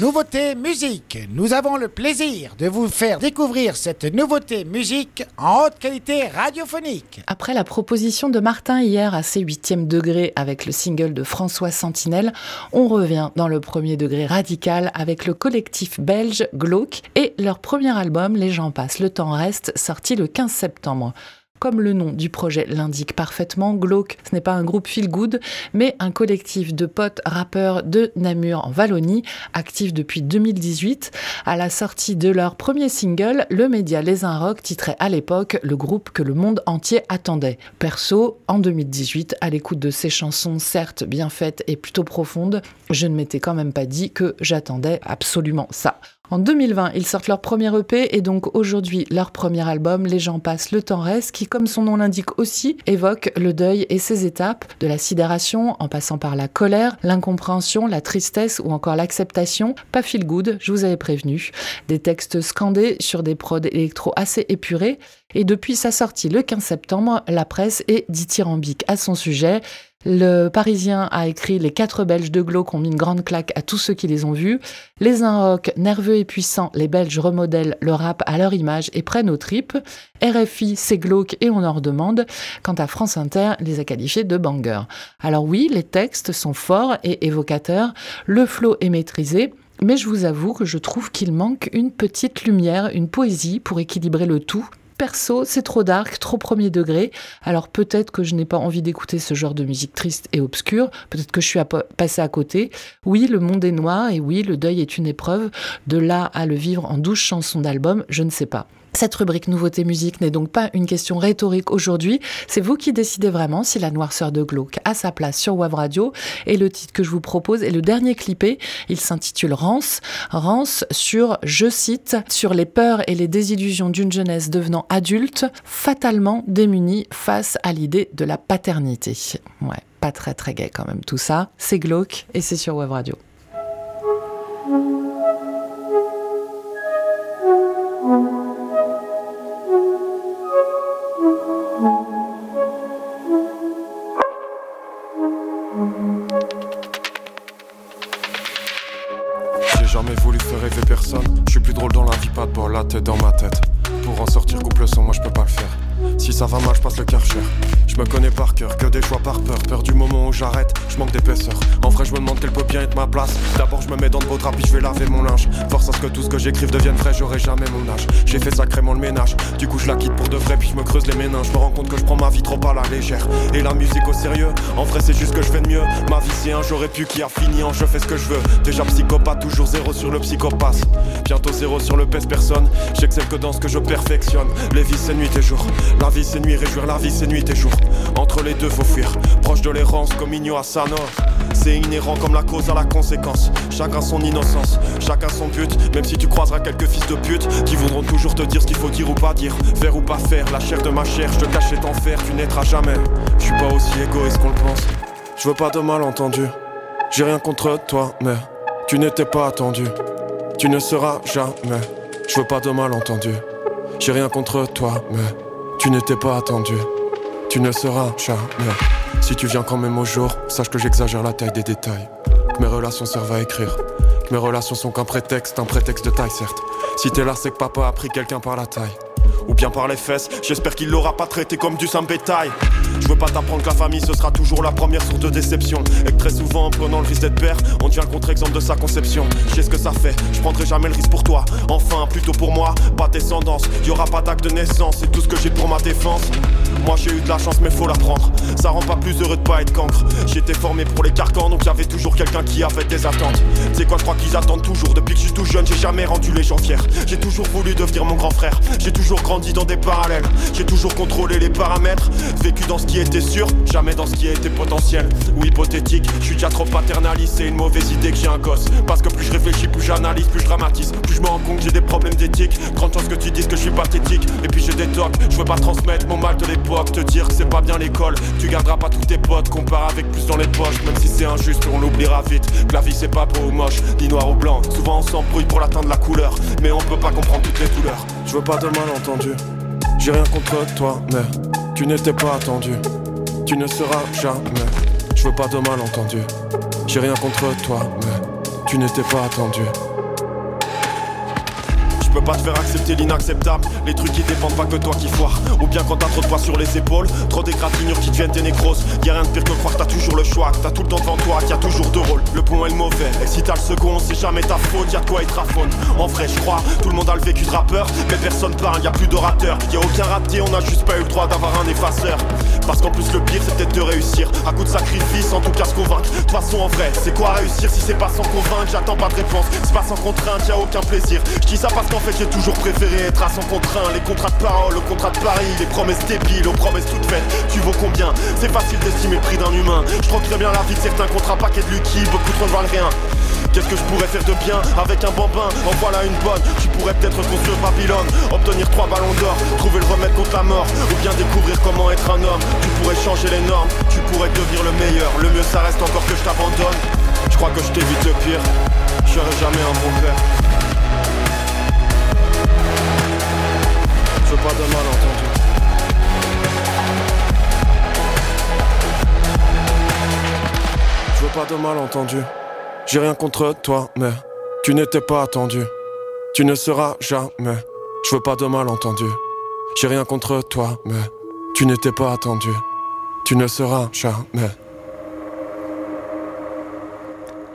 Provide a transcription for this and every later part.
Nouveauté musique. Nous avons le plaisir de vous faire découvrir cette nouveauté musique en haute qualité radiophonique. Après la proposition de Martin hier à ses huitièmes degrés avec le single de François Sentinelle, on revient dans le premier degré radical avec le collectif belge Glauque et leur premier album Les gens passent, le temps reste, sorti le 15 septembre. Comme le nom du projet l'indique parfaitement, Glauque, ce n'est pas un groupe feel good, mais un collectif de potes rappeurs de Namur en Wallonie, actif depuis 2018. À la sortie de leur premier single, le média Les Rock titrait à l'époque le groupe que le monde entier attendait. Perso, en 2018, à l'écoute de ces chansons certes bien faites et plutôt profondes, je ne m'étais quand même pas dit que j'attendais absolument ça. En 2020, ils sortent leur premier EP et donc aujourd'hui leur premier album, Les gens passent, le temps reste, qui comme son nom l'indique aussi, évoque le deuil et ses étapes, de la sidération en passant par la colère, l'incompréhension, la tristesse ou encore l'acceptation. Pas feel good, je vous avais prévenu. Des textes scandés sur des prods électro assez épurés. Et depuis sa sortie le 15 septembre, la presse est dithyrambique à son sujet. Le Parisien a écrit Les quatre Belges de Glauque ont mis une grande claque à tous ceux qui les ont vus. Les rock nerveux et puissants, les Belges remodèlent le rap à leur image et prennent aux tripes. RFI, c'est glauque et on en redemande. Quant à France Inter, les a qualifiés de bangers. Alors oui, les textes sont forts et évocateurs. Le flow est maîtrisé. Mais je vous avoue que je trouve qu'il manque une petite lumière, une poésie pour équilibrer le tout perso, c'est trop dark, trop premier degré. Alors peut-être que je n'ai pas envie d'écouter ce genre de musique triste et obscure, peut-être que je suis passé à côté. Oui, le monde est noir et oui, le deuil est une épreuve. De là à le vivre en douze chansons d'album, je ne sais pas. Cette rubrique Nouveauté Musique n'est donc pas une question rhétorique aujourd'hui, c'est vous qui décidez vraiment si la noirceur de glauque a sa place sur Web Radio. Et le titre que je vous propose est le dernier clippé, il s'intitule Rance. Rance sur, je cite, sur les peurs et les désillusions d'une jeunesse devenant adulte, fatalement démunie face à l'idée de la paternité. Ouais, pas très très gai quand même tout ça. C'est glauque et c'est sur Web Radio. Je suis plus drôle dans la vie, pas de bol, la tête dans ma tête. Pour en sortir couple sans moi, je peux pas le faire. Si ça va mal, je passe le karcher. Je me connais par cœur, que des choix par peur. Peur du moment où j'arrête, je manque d'épaisseur. En vrai, je me demande quelle peut bien être ma place. D'abord, je me mets dans de beaux draps, puis je vais laver mon linge. Force à ce que tout ce que j'écrive devienne vrai, j'aurai jamais mon âge. J'ai fait sacrément le ménage. Du coup, je la quitte pour de vrai, puis je me creuse les méninges. Je me rends compte que je prends ma vie trop à la légère. Et la musique au sérieux, en vrai, c'est juste que je fais de mieux. Ma vie, c'est un j'aurais pu qui a fini en je fais ce que je veux. Déjà psychopathe, toujours zéro sur le psychopathe. Bientôt zéro sur le pèse personne. J'excelle que dans ce que je perfectionne. Les vies, c'est nuit et jour. La vie, c'est nuit, réjouir la vie, c'est nuit et jour. Entre les deux, faut fuir. Proche de l'errance comme Igno à sa C'est inhérent comme la cause à la conséquence. Chacun son innocence, chacun son but. Même si tu croiseras quelques fils de pute qui voudront toujours te dire ce qu'il faut dire ou pas dire, faire ou pas faire. La chair de ma chair, je te cache et t'enfer, tu n'aimeras jamais. Je suis pas aussi égoïste qu'on le pense. Je veux pas de malentendu. J'ai rien contre toi, mais tu n'étais pas attendu. Tu ne seras jamais. Je veux pas de malentendu. J'ai rien contre toi, mais tu n'étais pas attendu. Tu ne seras jamais. Si tu viens quand même au jour, sache que j'exagère la taille des détails. Que mes relations servent à écrire. Que mes relations sont qu'un prétexte, un prétexte de taille certes. Si t'es là, c'est que papa a pris quelqu'un par la taille ou bien par les fesses. J'espère qu'il l'aura pas traité comme du simple bétail. Je veux pas t'apprendre que la famille ce sera toujours la première source de déception. Et que très souvent en prenant le risque d'être père, on devient le contre-exemple de sa conception. Je sais ce que ça fait, je prendrai jamais le risque pour toi. Enfin, plutôt pour moi, pas descendance. Y aura pas d'acte de naissance, c'est tout ce que j'ai pour ma défense. Moi j'ai eu de la chance mais faut la prendre Ça rend pas plus heureux de pas être cancre. J'étais formé pour les carcans donc j'avais toujours quelqu'un qui avait des attentes. C'est quoi je crois qu'ils attendent toujours? Depuis que je suis tout jeune j'ai jamais rendu les gens fiers. J'ai toujours voulu devenir mon grand frère. J'ai toujours grandi dans des parallèles. J'ai toujours contrôlé les paramètres. Vécu dans ce qui était sûr Jamais dans ce qui été potentiel. Ou hypothétique. Je suis déjà trop paternaliste C'est une mauvaise idée que j'ai un gosse. Parce que plus je réfléchis plus j'analyse plus je dramatise. Plus je me rends compte que j'ai des problèmes d'éthique. Grande chance que tu dises que je suis pathétique. Et puis j'ai des tocs Je veux pas transmettre mon mal de l'époque te dire que c'est pas bien l'école. Tu garderas pas tous tes potes, compare avec plus dans les poches. Même si c'est injuste, on l'oubliera vite. Que la vie c'est pas beau ou moche, ni noir ou blanc. Souvent on s'embrouille pour l'atteindre la couleur, mais on peut pas comprendre toutes les douleurs. Je veux pas de malentendu, j'ai rien contre toi, mais tu n'étais pas attendu. Tu ne seras jamais. Je veux pas de malentendu, j'ai rien contre toi, mais tu n'étais pas attendu. Je peux pas te faire accepter l'inacceptable. Les trucs qui dépendent pas que toi qui foire. Ou bien quand t'as trop de poids sur les épaules, trop d'égratignures qui deviennent tes nécroses. Y'a rien de pire que croire t'as toujours le choix, t'as tout le temps devant toi, toujours deux rôles. Le bon et le mauvais. Et si t'as le second, c'est jamais ta faute, y'a de quoi être à fond. En vrai, je crois, tout le monde a le vécu de rappeur, mais personne parle, y a plus d'orateur. Y a aucun raté, on a juste pas eu le droit d'avoir un effaceur. Parce qu'en plus, le pire, c'est peut-être de réussir. À coup de sacrifice, en tout cas se convaincre. De toute façon, en vrai, c'est quoi réussir si c'est pas sans convaincre? J'attends pas de réponse, c'est pas sans contrainte, y a aucun plaisir. Je dis ça parce fait, j'ai toujours préféré être à son contraint. Les contrats de parole, le contrat de Paris, les promesses débiles, aux promesses toutes faites. Tu vaux combien? C'est facile d'estimer le prix d'un humain. Je crois très bien la vie de certains contrats, paquet de Lucky, beaucoup trop ne valent rien. Qu'est-ce que je pourrais faire de bien avec un bambin? En voilà une bonne, tu pourrais peut-être construire Babylone Obtenir trois ballons d'or, trouver le remède contre la mort Ou bien découvrir comment être un homme Tu pourrais changer les normes, tu pourrais devenir le meilleur Le mieux ça reste encore que je t'abandonne Je crois que je t'évite le pire, je serai jamais un bon père pas de malentendu Je veux pas de malentendu j'ai rien contre toi, mais tu n'étais pas attendu. Tu ne seras jamais. Je veux pas de malentendu. J'ai rien contre toi, mais tu n'étais pas attendu. Tu ne seras jamais.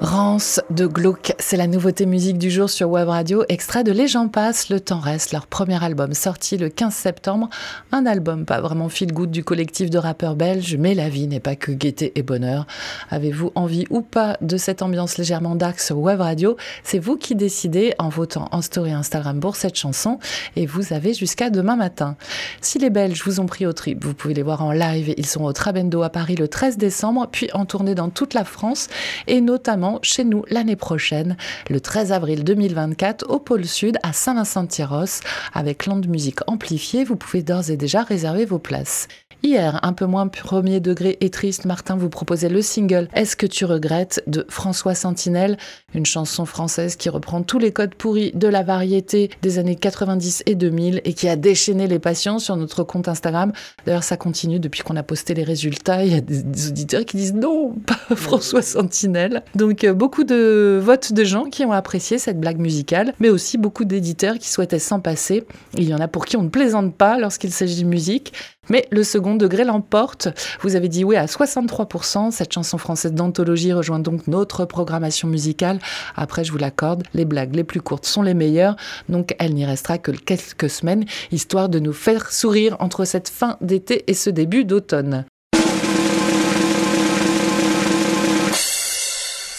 Rance de Glauque, c'est la nouveauté musique du jour sur Web Radio, extrait de Les gens passent, le temps reste, leur premier album sorti le 15 septembre, un album pas vraiment fil good du collectif de rappeurs belges, mais la vie n'est pas que gaieté et bonheur. Avez-vous envie ou pas de cette ambiance légèrement dark sur Web Radio? C'est vous qui décidez en votant en story Instagram pour cette chanson et vous avez jusqu'à demain matin. Si les Belges vous ont pris au trip, vous pouvez les voir en live, ils sont au Trabendo à Paris le 13 décembre, puis en tournée dans toute la France et notamment chez nous l'année prochaine, le 13 avril 2024, au pôle Sud, à Saint-Vincent-de-Tyros, avec Land Musique amplifiée. Vous pouvez d'ores et déjà réserver vos places. Hier, un peu moins premier degré et triste, Martin vous proposait le single Est-ce que tu regrettes de François Sentinelle, une chanson française qui reprend tous les codes pourris de la variété des années 90 et 2000 et qui a déchaîné les passions sur notre compte Instagram. D'ailleurs, ça continue depuis qu'on a posté les résultats. Il y a des auditeurs qui disent non, pas François Sentinelle. Donc, euh, beaucoup de votes de gens qui ont apprécié cette blague musicale, mais aussi beaucoup d'éditeurs qui souhaitaient s'en passer. Il y en a pour qui on ne plaisante pas lorsqu'il s'agit de musique. Mais le second degré l'emporte. Vous avez dit oui à 63%. Cette chanson française d'anthologie rejoint donc notre programmation musicale. Après, je vous l'accorde, les blagues les plus courtes sont les meilleures. Donc, elle n'y restera que quelques semaines, histoire de nous faire sourire entre cette fin d'été et ce début d'automne.